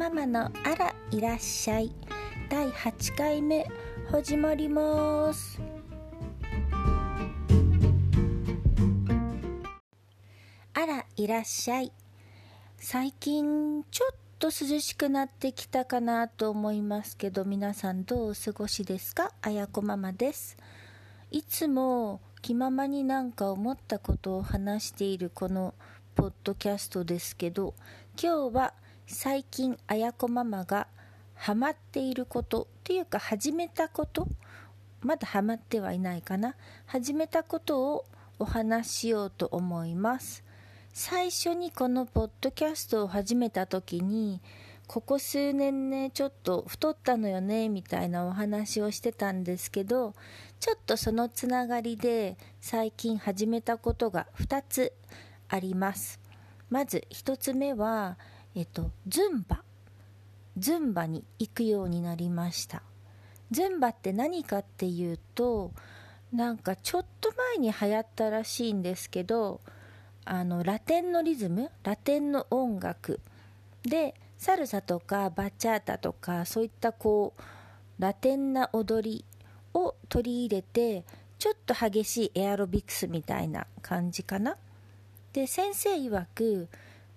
ママのあらいらっしゃい。第8回目始まります。あらいらっしゃい。最近ちょっと涼しくなってきたかなと思いますけど皆さんどうお過ごしですか？あやこママです。いつも気ままになんか思ったことを話しているこのポッドキャストですけど今日は最近あやこママがハマっていることっていうか始めたことまだハマってはいないかな。始めたことをお話ししようと思います。最初にこのポッドキャストを始めた時にここ数年ねちょっと太ったのよねみたいなお話をしてたんですけどちょっとそのつながりで最近始めたことが2つあります。まず1つ目はえっとズンバ。ズンバに行くようになりました。ズンバって何かっていうとなんかちょっと前に流行ったらしいんですけどあのラテンのリズム？ラテンの音楽。でサルサとかバチャータとかそういったこうラテンな踊りを取り入れてちょっと激しいエアロビクスみたいな感じかな。で先生曰く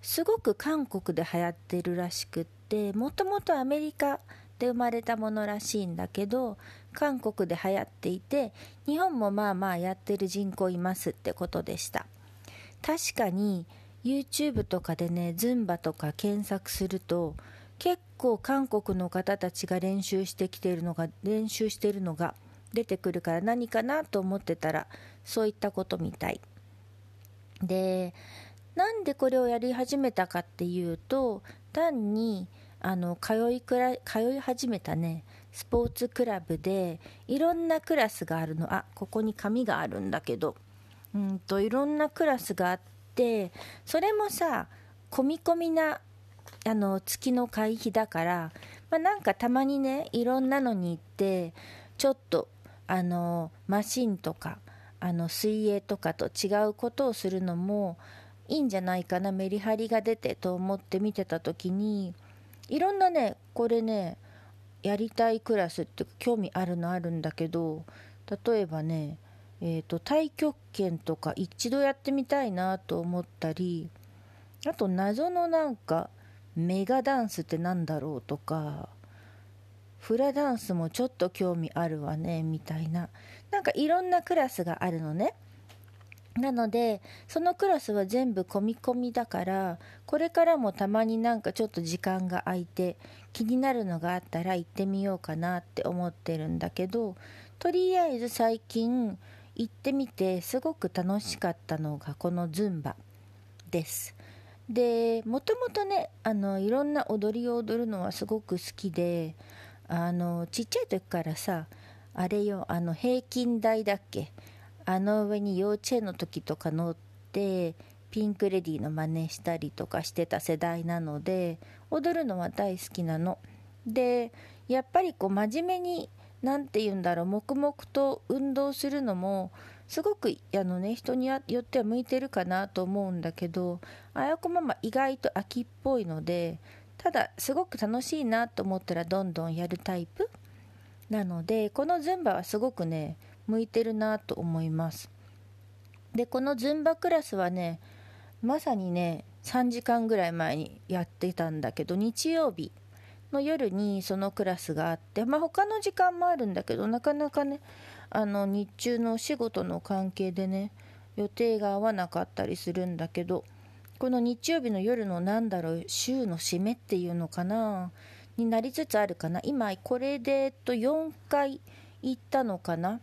すごく韓国で流行ってるらしくってもともとアメリカで生まれたものらしいんだけど韓国で流行っていて日本もまあまあやってる人口いますってことでした。確かに YouTube とかでねズンバとか検索すると結構韓国の方たちが練習してきてるのが練習してるのが出てくるから何かなと思ってたらそういったことみたい。でなんでこれをやり始めたかっていうと単にあの通いくら通い始めたねスポーツクラブでいろんなクラスがあるの。あここに紙があるんだけど。うんといろんなクラスがあってそれもさ込み込みなあの月の会費だから、まあ、なんかたまにねいろんなのに行ってちょっとあのマシンとかあの水泳とかと違うことをするのもいいんじゃないかなメリハリが出てと思って見てた時にいろんなねこれねやりたいクラスってか興味あるのあるんだけど例えばねえーと、太極拳とか一度やってみたいなと思ったりあと謎のなんかメガダンスってなんだろうとかフラダンスもちょっと興味あるわねみたいな。なんかいろんなクラスがあるのね。なのでそのクラスは全部込み込みだからこれからもたまになんかちょっと時間が空いて気になるのがあったら行ってみようかなって思ってるんだけどとりあえず最近行ってみてすごく楽しかったのがこのズンバです。でもともとねあのいろんな踊りを踊るのはすごく好きであのちっちゃい時からさあれよあの平均台だっけ？あの上に幼稚園の時とか乗ってピンク・レディーの真似したりとかしてた世代なので踊るのは大好きなの。でやっぱりこう真面目に何て言うんだろう黙々と運動するのもすごくあの、ね、人によっては向いてるかなと思うんだけどあやこママ意外と秋っぽいのでただすごく楽しいなと思ったらどんどんやるタイプなのでこのズンバはすごくね向いてるなと思います。でこのズンバクラスはねまさにね3時間ぐらい前にやってたんだけど日曜日の夜にそのクラスがあって、まあ、他の時間もあるんだけどなかなかねあの日中のお仕事の関係でね予定が合わなかったりするんだけどこの日曜日の夜のなんだろう週の締めっていうのかなになりつつあるかな。今これで、と、4回行ったのかな。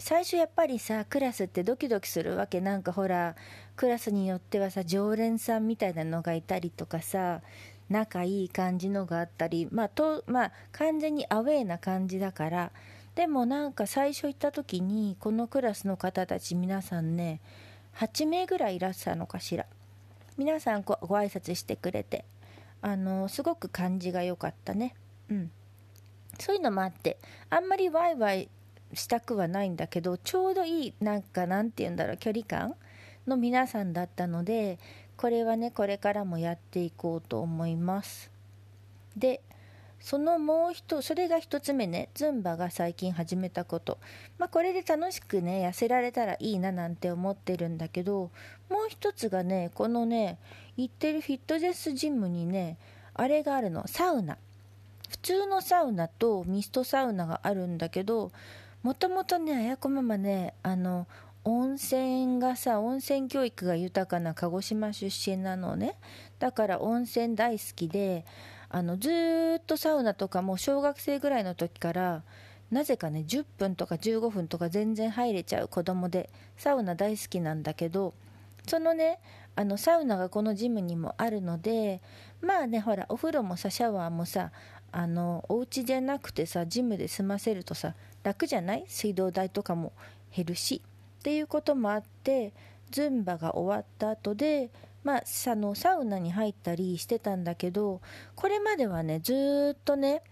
最初やっぱりさクラスってドキドキするわけ。なんかほらクラスによってはさ常連さんみたいなのがいたりとかさ仲いい感じのがあったり、まあとまあ、完全にアウェーな感じだからでもなんか最初行った時にこのクラスの方たち皆さんね8名ぐらいいらっしゃるのかしら。皆さんごご挨拶してくれてあのすごく感じが良かったね。うん。そういうのもあってあんまりワイワイしたくはないんだけどちょうどいいなんかなんて言うんだろう距離感の皆さんだったのでこれはねこれからもやっていこうと思います。でそのもう一それが一つ目ねズンバが最近始めたこと。まあこれで楽しくね痩せられたらいいななんて思ってるんだけどもう一つがねこのね行ってるフィットネスジムにねあれがあるのサウナ。普通のサウナとミストサウナがあるんだけどもともとねあやこママねあの温泉がさ温泉教育が豊かな鹿児島出身なのね。だから温泉大好きであのずっとサウナとかも小学生ぐらいの時からなぜかね10分とか15分とか全然入れちゃう子供でサウナ大好きなんだけどそのねあのサウナがこのジムにもあるのでまあねほらお風呂もさシャワーもさあのお家じゃなくてさジムで済ませるとさ楽じゃない？水道代とかも減るしっていうこともあってズンバが終わった後でまあ、あのサウナに入ったりしてたんだけどこれまではねずっとね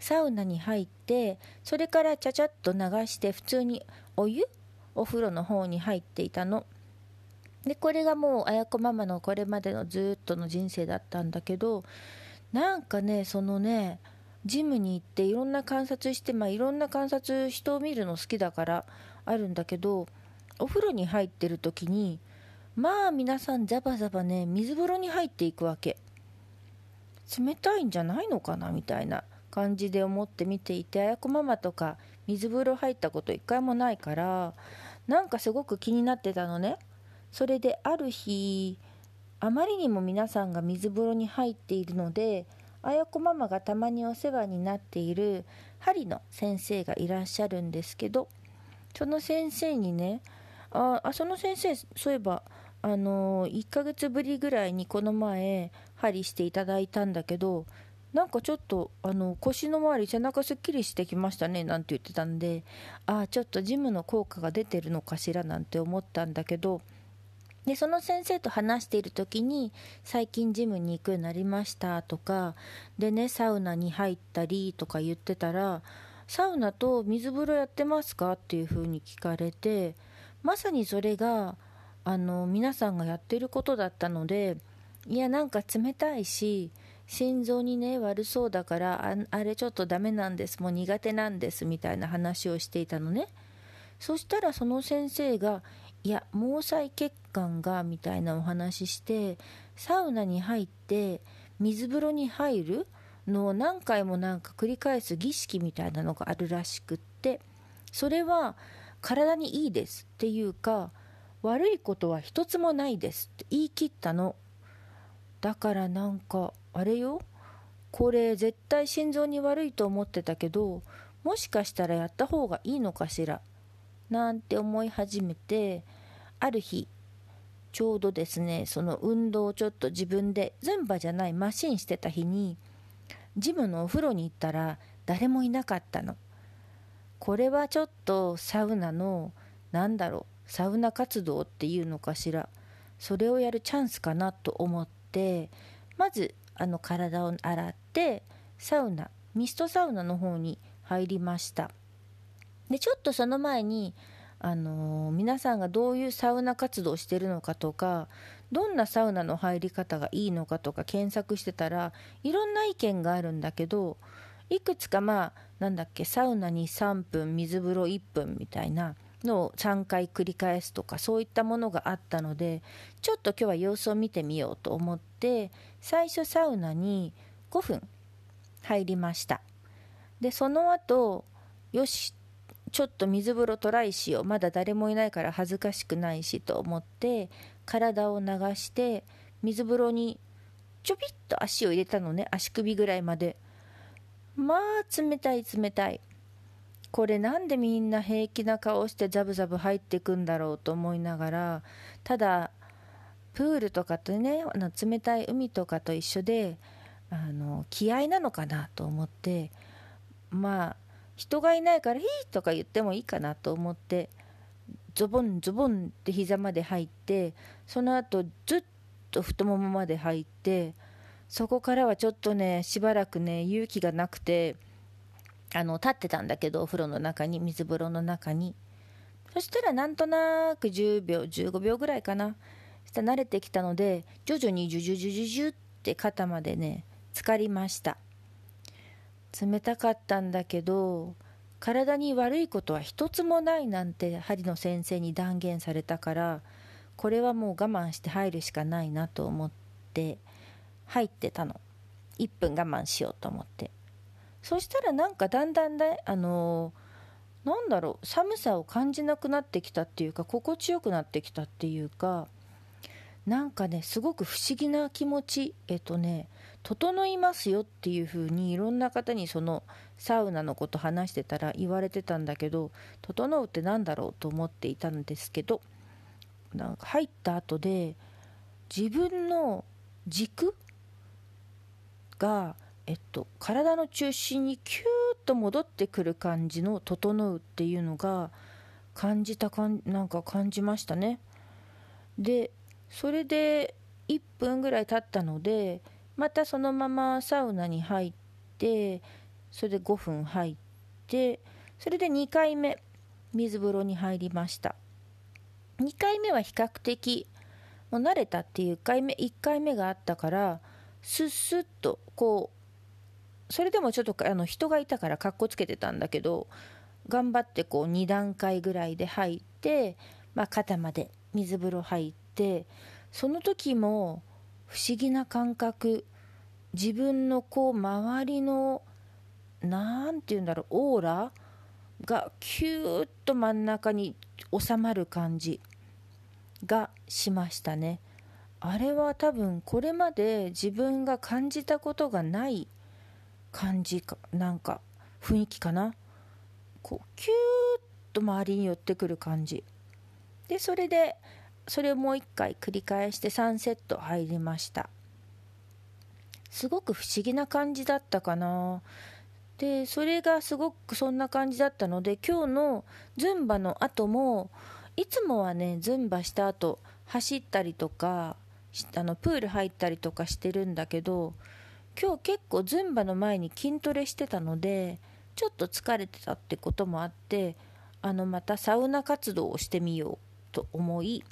サウナに入ってそれからちゃちゃっと流して普通にお湯お風呂の方に入っていたの。でこれがもう綾子ママのこれまでのずっとの人生だったんだけどなんかねそのねジムに行っていろんな観察してまあいろんな観察人を見るの好きだからあるんだけどお風呂に入ってる時にまあ皆さんザバザバね水風呂に入っていくわけ。冷たいんじゃないのかなみたいな感じで思って見ていて綾子ママとか水風呂入ったこと一回もないからなんかすごく気になってたのね。それである日あまりにも皆さんが水風呂に入っているので綾子ママがたまにお世話になっている針の先生がいらっしゃるんですけどその先生にねああその先生そういえばあの1ヶ月ぶりぐらいにこの前針していただいたんだけどなんかちょっとあの腰の周り背中すっきりしてきましたねなんて言ってたんでああちょっとジムの効果が出てるのかしらなんて思ったんだけどでその先生と話している時に最近ジムに行くようになりましたとかでねサウナに入ったりとか言ってたらサウナと水風呂やってますか？っていうふうに聞かれてまさにそれがあの皆さんがやってることだったのでいやなんか冷たいし心臓にね悪そうだからあれちょっとダメなんですもう苦手なんですみたいな話をしていたのね。そしたらその先生がいや毛細血管がみたいなお話してサウナに入って水風呂に入るのを何回もなんか繰り返す儀式みたいなのがあるらしくってそれは体にいいですっていうか悪いことは一つもないですって言い切ったの。だからなんかあれよこれ絶対心臓に悪いと思ってたけどもしかしたらやった方がいいのかしらなんて思い始めてある日ちょうどですねその運動をちょっと自分でズンバじゃないマシンしてた日にジムのお風呂に行ったら誰もいなかったの。これはちょっとサウナのなんだろうサウナ活動っていうのかしら。それをやるチャンスかなと思ってまずあの体を洗ってサウナミストサウナの方に入りました。でちょっとその前にあの、皆さんがどういうサウナ活動をしてるのかとかどんなサウナの入り方がいいのかとか検索してたらいろんな意見があるんだけどいくつかまあなんだっけサウナに3分水風呂1分みたいなのを3回繰り返すとかそういったものがあったのでちょっと今日は様子を見てみようと思って最初サウナに5分入りました。でその後よしちょっと水風呂トライしよう。まだ誰もいないから恥ずかしくないしと思って体を流して水風呂にちょびっと足を入れたのね。足首ぐらいまで。まあ冷たい冷たい。これなんでみんな平気な顔してザブザブ入ってくんだろうと思いながらただプールとかとね冷たい海とかと一緒であの気合なのかなと思って。まあ人がいないから「ヒー!」とか言ってもいいかなと思ってゾボンゾボンって膝まで入ってその後ずっと太ももまで入ってそこからはちょっとねしばらくね勇気がなくてあの立ってたんだけどお風呂の中に水風呂の中にそしたらなんとなく10秒15秒ぐらいかなしたら慣れてきたので徐々にジュジュジュジュジュって肩までね浸かりました冷たかったんだけど体に悪いことは一つもないなんて針の先生に断言されたからこれはもう我慢して入るしかないなと思って入ってたの。1分我慢しようと思って。そしたらなんかだんだんだあのなんだろう寒さを感じなくなってきたっていうか心地よくなってきたっていうかなんかねすごく不思議な気持ちえっとね整いますよっていう風にいろんな方にそのサウナのこと話してたら言われてたんだけど整うって何だろう？と思っていたんですけどなんか入った後で自分の軸が、えっと、体の中心にキューッと戻ってくる感じの整うっていうのが感じたかんなんか感じましたね。でそれで1分ぐらい経ったのでまたそのままサウナに入ってそれで5分入ってそれで2回目水風呂に入りました。2回目は比較的もう慣れたっていう1回目1回目があったからスッスッとこうそれでもちょっとあの人がいたからかっこつけてたんだけど頑張ってこう2段階ぐらいで入って、まあ、肩まで水風呂入ってその時も不思議な感覚。自分のこう周りの何て言うんだろうオーラがキューッと真ん中に収まる感じがしましたね。あれは多分これまで自分が感じたことがない感じかなんか雰囲気かな。こうキューッと周りに寄ってくる感じ。でそれでそれをもう一回繰り返して3セット入りました。すごく不思議な感じだったかな。でそれがすごくそんな感じだったので今日のズンバの後もいつもはねズンバした後走ったりとかあのプール入ったりとかしてるんだけど今日結構ズンバの前に筋トレしてたのでちょっと疲れてたってこともあってあのまたサウナ活動をしてみようと思い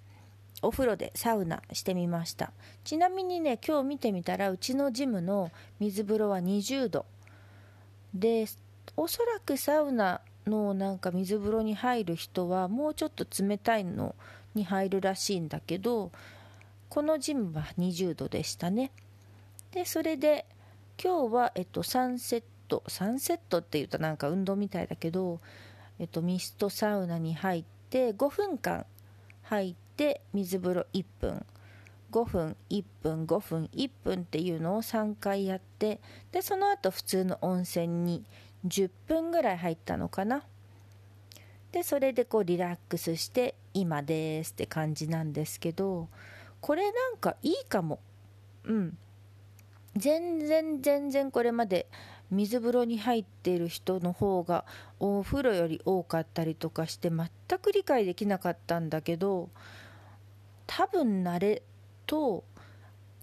お風呂でサウナしてみました。ちなみにね今日見てみたらうちのジムの水風呂は20度。でおそらくサウナのなんか水風呂に入る人はもうちょっと冷たいのに入るらしいんだけどこのジムは20度でしたね。でそれで今日は、えっと、3セット。3セットっていうとなんか運動みたいだけど、えっと、ミストサウナに入って5分間入ってで水風呂1分5分1分5分1分っていうのを3回やってでその後普通の温泉に10分ぐらい入ったのかな。でそれでこうリラックスして今ですって感じなんですけどこれなんかいいかも。うん。全然全然これまで水風呂に入っている人の方がお風呂より多かったりとかして全く理解できなかったんだけど多分慣れと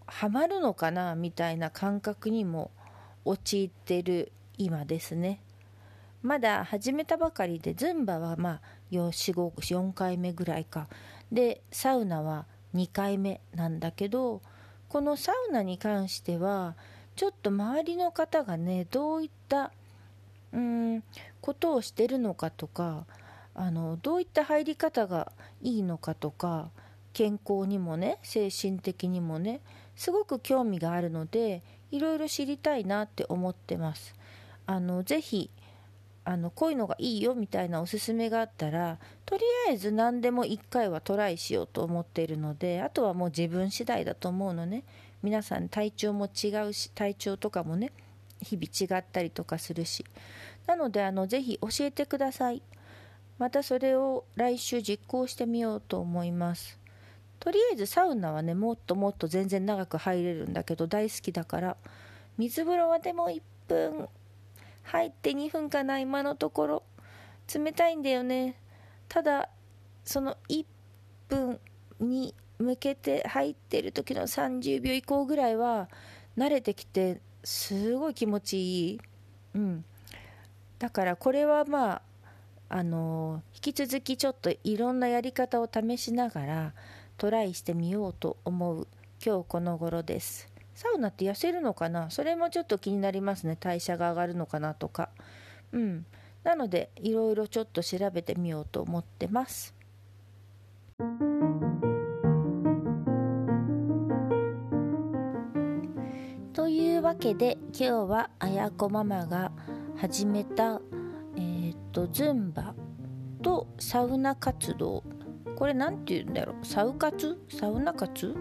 ハマるのかなみたいな感覚にも陥ってる今ですね。まだ始めたばかりでズンバはまあ4回目ぐらいか。でサウナは2回目なんだけどこのサウナに関してはちょっと周りの方がねどういったうんことをしてるのかとかあのどういった入り方がいいのかとか健康にもね精神的にもねすごく興味があるのでいろいろ知りたいなって思ってます。あのぜひあのこういうのがいいよみたいなおすすめがあったらとりあえず何でも1回はトライしようと思っているのであとはもう自分次第だと思うのね。皆さん体調も違うし体調とかもね日々違ったりとかするし。なのであのぜひ教えてください。またそれを来週実行してみようと思います。とりあえずサウナはねもっともっと全然長く入れるんだけど大好きだから水風呂はでも1分入って2分かな今のところ。冷たいんだよね。ただその1分に向けて入ってる時の30秒以降ぐらいは慣れてきてすごい気持ちいい。うん。だからこれはまああの引き続きちょっといろんなやり方を試しながらトライしてみようと思う。今日この頃です。サウナって痩せるのかな？それもちょっと気になりますね。代謝が上がるのかなとか。うん。なのでいろいろちょっと調べてみようと思ってます。というわけで今日はあやこママが始めたえー、とズンバとサウナ活動これ何て言うんだろう？サウ活サウナ活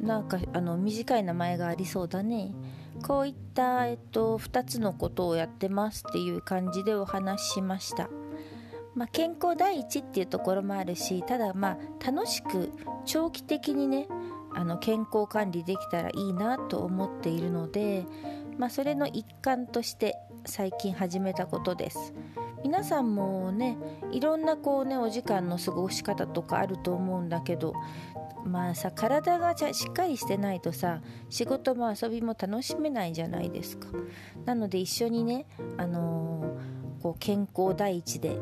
なんかあの短い名前がありそうだね。こういった、えっと、2つのことをやってますっていう感じでお話ししました、まあ、健康第一っていうところもあるしただまあ楽しく長期的にねあの健康管理できたらいいなと思っているので、まあ、それの一環として最近始めたことです。皆さんもねいろんなこうねお時間の過ごし方とかあると思うんだけどまあさ体がしっかりしてないとさ仕事も遊びも楽しめないじゃないですか。なので一緒にね、あのー、こう健康第一で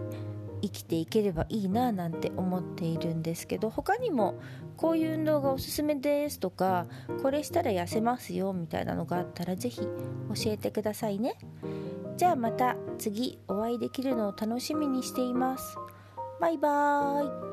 生きていければいいななんて思っているんですけど他にもこういう運動がおすすめですとかこれしたら痩せますよみたいなのがあったら是非教えてくださいね。じゃあまた次お会いできるのを楽しみにしています。バイバーイ。